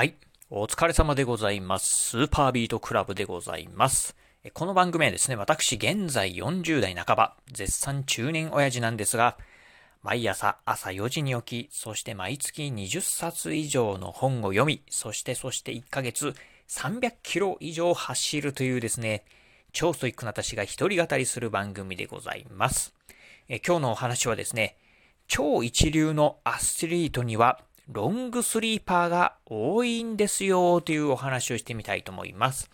はい。お疲れ様でございます。スーパービートクラブでございます。この番組はですね、私現在40代半ば、絶賛中年親父なんですが、毎朝朝4時に起き、そして毎月20冊以上の本を読み、そしてそして1ヶ月300キロ以上走るというですね、超ストイックな私が一人語りする番組でございます。え今日のお話はですね、超一流のアスリートにはロングスリーパーが多いんですよというお話をしてみたいと思います。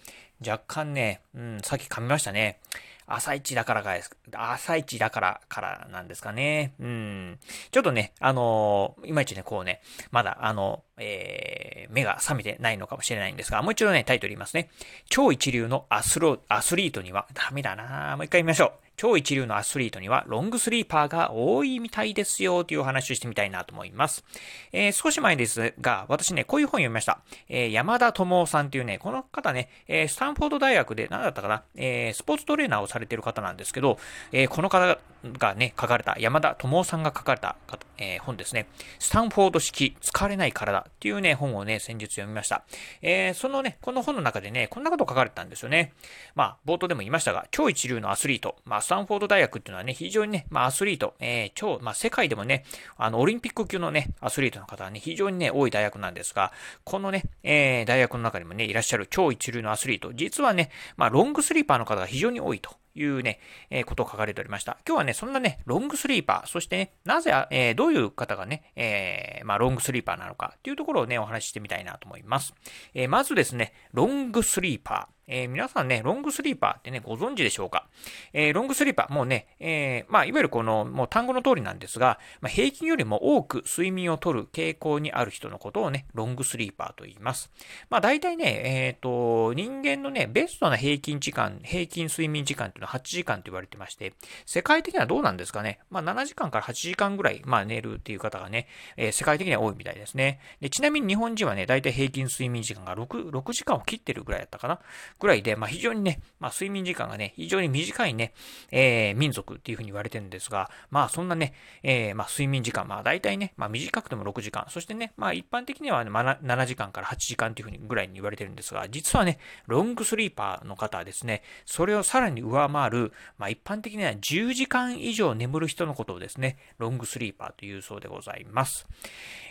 若干ね、うん、さっき噛みましたね。朝一だからか。朝一だからからなんですかね。うん。ちょっとね、あのー、いまいちね、こうね、まだ、あの、えー、目が覚めてないのかもしれないんですが、もう一度ね、タイトル言いますね。超一流のアスロ、アスリートには、ダメだなもう一回見ましょう。超一流のアスリートにはロングスリーパーが多いみたいですよというお話をしてみたいなと思います。えー、少し前ですが、私ね、こういう本読みました。えー、山田智夫さんっていうね、この方ね、えー、スタンフォード大学で何だったかな、えスポーツトレーナーをされてる方なんですけど、えこの方がね、書かれた、山田智夫さんが書かれた、え本ですね、スタンフォード式疲れない体っていうね、本をね、先日読みました。えそのね、この本の中でね、こんなこと書かれてたんですよね。まあ、冒頭でも言いましたが、超一流のアスリート、まあ、スタンフォード大学っていうのはね、非常にね、まあ、アスリート、えー、超、まあ、世界でもね、あの、オリンピック級のね、アスリートの方はね、非常にね、多い大学なんですが、このね、えー、大学の中にもね、いらっしゃる超一流のアスリート、実はね、まあ、ロングスリーパーの方が非常に多いと。いうね、えー、ことを書かれておりました。今日はね、そんなね、ロングスリーパー、そしてね、なぜ、えー、どういう方がね、えー、まあ、ロングスリーパーなのかっていうところをね、お話ししてみたいなと思います。え、まずですね、ロングスリーパー。えー、皆さんね、ロングスリーパーってね、ご存知でしょうか？えー、ロングスリーパー、もうね、えー、まあ、いわゆるこの、もう単語の通りなんですが、まあ、平均よりも多く睡眠をとる傾向にある人のことをね、ロングスリーパーと言います。まあ、大体ね、えっ、と、人間のね、ベストな平均時間、平均睡眠時間っていうのは8時間と言われてまして、世界的にはどうなんですかね？まあ、7時間から8時間ぐらい、まあ、寝るっていう方がね、え世界的には多いみたいですね。で、ちなみに日本人はね、大体平均睡眠時間が6、6時間を切ってるぐらいだったかな？ぐらいで、まあ、非常にね、まあ、睡眠時間がね、非常に短いね、えー、民族っていうふうに言われてるんですが、まあ、そんなね、えー、まあ、睡眠時間、まあ、大体ね、まあ、短くても6時間、そしてね、まあ、一般的には、ね、まあ、7時間から8時間っていうふうにぐらいに言われてるんですが、実はね、ロングスリーパーの方はですね、それをさらに上回る、まあ、一般的には10時間以上眠る人のことをですね、ロングスリーパーというそうでございます。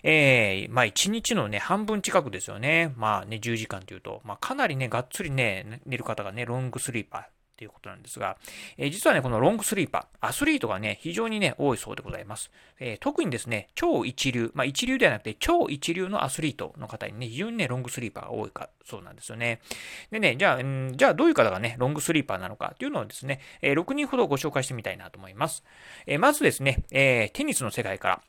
えー、まあ、1日のね、半分近くですよね。まあね、10時間というと、まあ、かなりね、がっつりね、寝る方がね、ロングスリーパーっていうことなんですが、えー、実はね、このロングスリーパー、アスリートがね、非常にね、多いそうでございます。えー、特にですね、超一流、まあ一流ではなくて超一流のアスリートの方にね、非常にね、ロングスリーパーが多いか、そうなんですよね。でね、じゃあ、んじゃあどういう方がね、ロングスリーパーなのかっていうのをですね、えー、6人ほどご紹介してみたいなと思います。えまずですね、えテニスの世界から、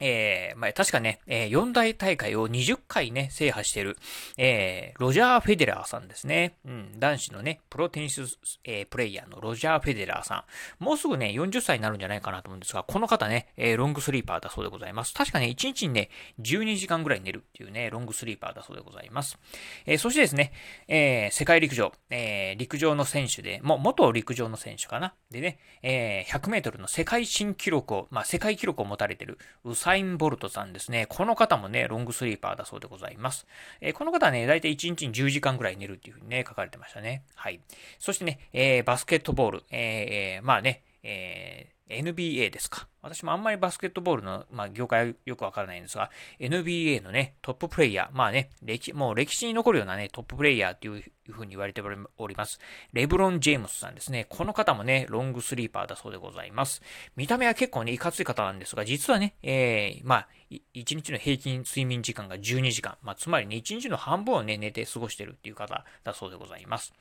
えー、まあ、確かね、えー、四大大会を20回ね、制覇している、えー、ロジャー・フェデラーさんですね。うん、男子のね、プロテニス、えー、プレイヤーのロジャー・フェデラーさん。もうすぐね、40歳になるんじゃないかなと思うんですが、この方ね、えー、ロングスリーパーだそうでございます。確かね、1日にね、12時間ぐらい寝るっていうね、ロングスリーパーだそうでございます。えー、そしてですね、えー、世界陸上、えー、陸上の選手で、も、元陸上の選手かな。でね、えー、100メートルの世界新記録を、まあ、世界記録を持たれてる、ウサイン・ボルトさんですね。この方もね、ロングスリーパーだそうでございます。えー、この方はね、だいたい1日に10時間ぐらい寝るっていうふうにね、書かれてましたね。はい。そしてね、えー、バスケットボール、えー、まあね、え、NBA ですか。私もあんまりバスケットボールの、まあ、業界はよくわからないんですが、NBA のね、トッププレイヤー、まあね、歴、もう歴史に残るようなね、トッププレイヤーっていうふうに言われております。レブロン・ジェームスさんですね。この方もね、ロングスリーパーだそうでございます。見た目は結構ね、いかつい方なんですが、実はね、えー、まあ、1日の平均睡眠時間が12時間。まあ、つまりね、1日の半分をね、寝て過ごしてるっていう方だそうでございます。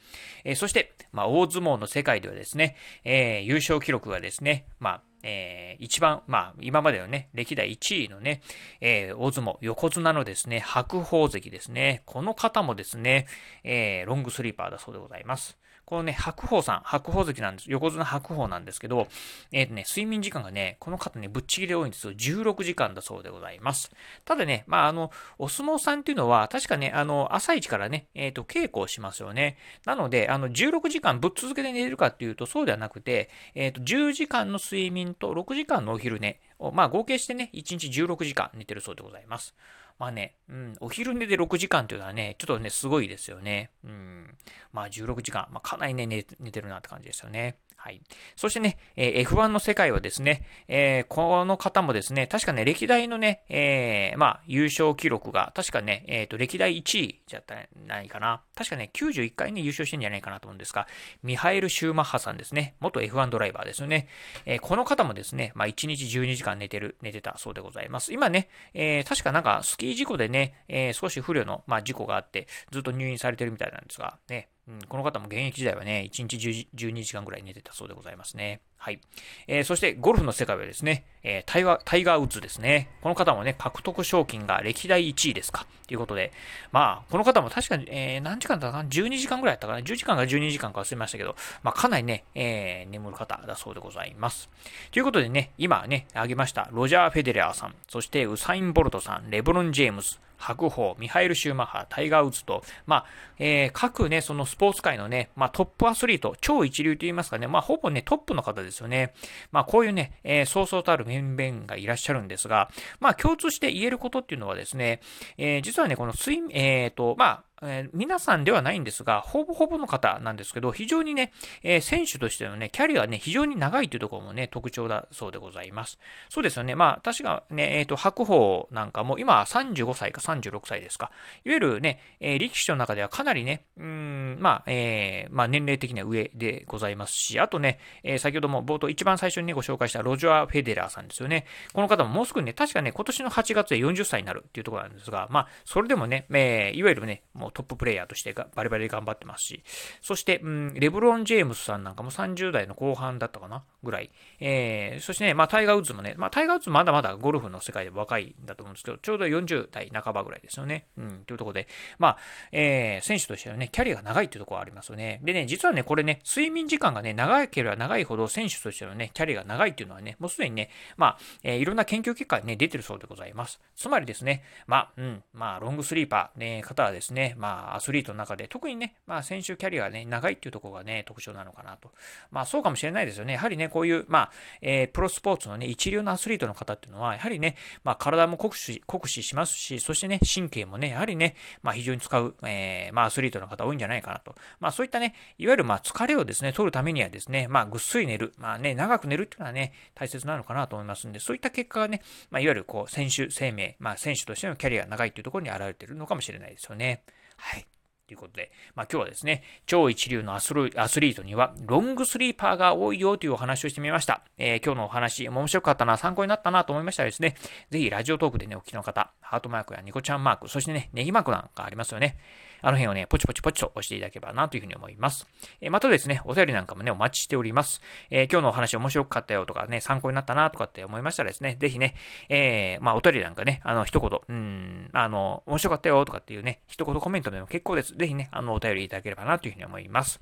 えー、そして、まあ、大相撲の世界ではですね、えー、優勝記録がですね、まあ、えー、一番、まあ、今までのね、歴代1位のね、えー、大相撲、横綱のですね、白鵬関ですね。この方もですね、えー、ロングスリーパーだそうでございます。このね、白鵬さん、白鵬関なんです。横綱白鵬なんですけど、えっ、ー、とね、睡眠時間がね、この方ね、ぶっちぎり多いんですよ。16時間だそうでございます。ただね、まあ、あの、お相撲さんっていうのは、確かね、あの、朝一からね、えっ、ー、と、稽古をしますよね。なので、あの、16時間ぶっ続けて寝れるかっていうと、そうではなくて、えっ、ー、と、10時間の睡眠と6時間のお昼寝まあ合計してね、1日16時間寝てるそうでございます。まあね、うん、お昼寝で6時間というのはね、ちょっとね、すごいですよね。うん。まあ16時間、まあかなりね、寝てるなって感じですよね。はい。そしてね、え、F1 の世界はですね、え、この方もですね、確かね、歴代のね、えー、まあ、優勝記録が、確かね、えっ、ー、と、歴代1位じゃないかな。確かね、91回ね、優勝してんじゃないかなと思うんですが、ミハエル・シューマッハさんですね。元 F1 ドライバーですよね。えー、この方もですね、まあ、1日12時間寝てる、寝てたそうでございます。今ね、え、確かなんか、スキー事故でね、え、少し不慮の、まあ、事故があって、ずっと入院されてるみたいなんですが、ね、うん、この方も現役時代はね、1日12時間ぐらい寝てたそうでございますね。はい。えー、そして、ゴルフの世界はですね、えー、タイガー、タイガー・ウッズですね。この方もね、獲得賞金が歴代1位ですか。ということで、まあ、この方も確かに、えー、何時間だったかな ?12 時間ぐらいだったかな ?10 時間か12時間か忘れましたけど、まあ、かなりね、えー、眠る方だそうでございます。ということでね、今ね、挙げました、ロジャー・フェデレアーさん、そしてウサイン・ボルトさん、レブロン・ジェームス、白鵬、ミハイル・シューマッハ、タイガー・ウッズと、まあ、えー、各ね、そのスポーツ界のね、まあ、トップアスリート、超一流と言いますかね、まあ、ほぼね、トップの方ですよね。まあ、こういうね、えー、そうそうたる面々がいらっしゃるんですが、まあ、共通して言えることっていうのはですね、えー、実はね、この睡、えっ、ー、と、まあ、えー、皆さんではないんですが、ほぼほぼの方なんですけど、非常にね、えー、選手としてのね、キャリアはね、非常に長いというところもね、特徴だそうでございます。そうですよね。まあ、確かね、えっ、ー、と、白鵬なんかも、今35歳か36歳ですか。いわゆるね、え力士の中ではかなりね、うん、まあ、えまあ、年齢的には上でございますし、あとね、え先ほども冒頭一番最初にね、ご紹介したロジャー・フェデラーさんですよね。この方ももうすぐね、確かね、今年の8月で40歳になるっていうところなんですが、まあ、それでもね、えいわゆるね、もうトッププレイヤーとしてがバリバリ頑張ってますし、そして、うん、レブロン・ジェームスさんなんかも30代の後半だったかな？ぐらい。えー、そしてね、まあ、タイガー・ウッズもね、まあ、タイガー・ウッズまだまだゴルフの世界で若いんだと思うんですけど、ちょうど40代半ばぐらいですよね。うん、というところで、まあ、えー、選手としてはね、キャリアが長いっていうところがありますよね。でね、実はね、これね、睡眠時間がね、長ければ長いほど選手としてのね、キャリアが長いっていうのはね、もうすでにね、まあ、えー、いろんな研究結果にね、出てるそうでございます。つまりですね、まあ、うん、まあ、ロングスリーパー、ね、方はですね、まあ、アスリートの中で、特にね、まあ、選手キャリアがね、長いっていうところがね、特徴なのかなと。まあ、そうかもしれないですよね。やはりね、こういう、まあ、えー、プロスポーツのね、一流のアスリートの方っていうのは、やはりね、まあ、体も酷使、酷使しますし、そしてね、神経もね、やはりね、まあ、非常に使う、えー、まあ、アスリートの方多いんじゃないかなと。まあ、そういったね、いわゆる、まあ、疲れをですね、取るためにはですね、まあ、ぐっすり寝る、まあね、長く寝るっていうのはね、大切なのかなと思いますんで、そういった結果がね、まあ、いわゆる、こう、選手生命、まあ、選手としてのキャリアが長いっていうところに現れているのかもしれないですよね。はい。ということで、まあ、今日はですね、超一流のアスリートにはロングスリーパーが多いよというお話をしてみました。えー、今日のお話、面白かったな、参考になったなと思いましたらですね、ぜひラジオトークでね、お聞きの方、ハートマークやニコちゃんマーク、そしてね、ネギマークなんかありますよね。あの辺をね、ポチポチポチと押していただければなというふうに思います。えー、またですね、お便りなんかもね、お待ちしております。えー、今日のお話面白かったよとかね、参考になったなとかって思いましたらですね、ぜひね、えー、まあ、お便りなんかね、あの、一言、うん、あの、面白かったよとかっていうね、一言コメントでも結構です。ぜひね、あの、お便りいただければなというふうに思います。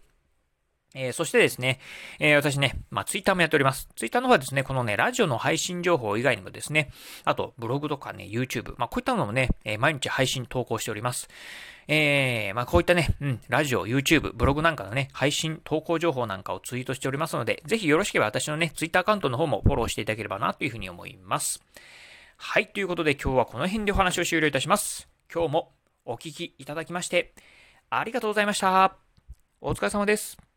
えー、そしてですね、えー、私ね、まあ、ツイッターもやっております。ツイッターの方はですね、このね、ラジオの配信情報以外にもですね、あと、ブログとかね、YouTube、まあ、こういったものもね、えー、毎日配信投稿しております。えー、まあ、こういったね、うん、ラジオ、YouTube、ブログなんかのね、配信、投稿情報なんかをツイートしておりますので、ぜひよろしければ私のね、ツイッターアカウントの方もフォローしていただければな、というふうに思います。はい、ということで今日はこの辺でお話を終了いたします。今日もお聞きいただきまして、ありがとうございました。お疲れ様です。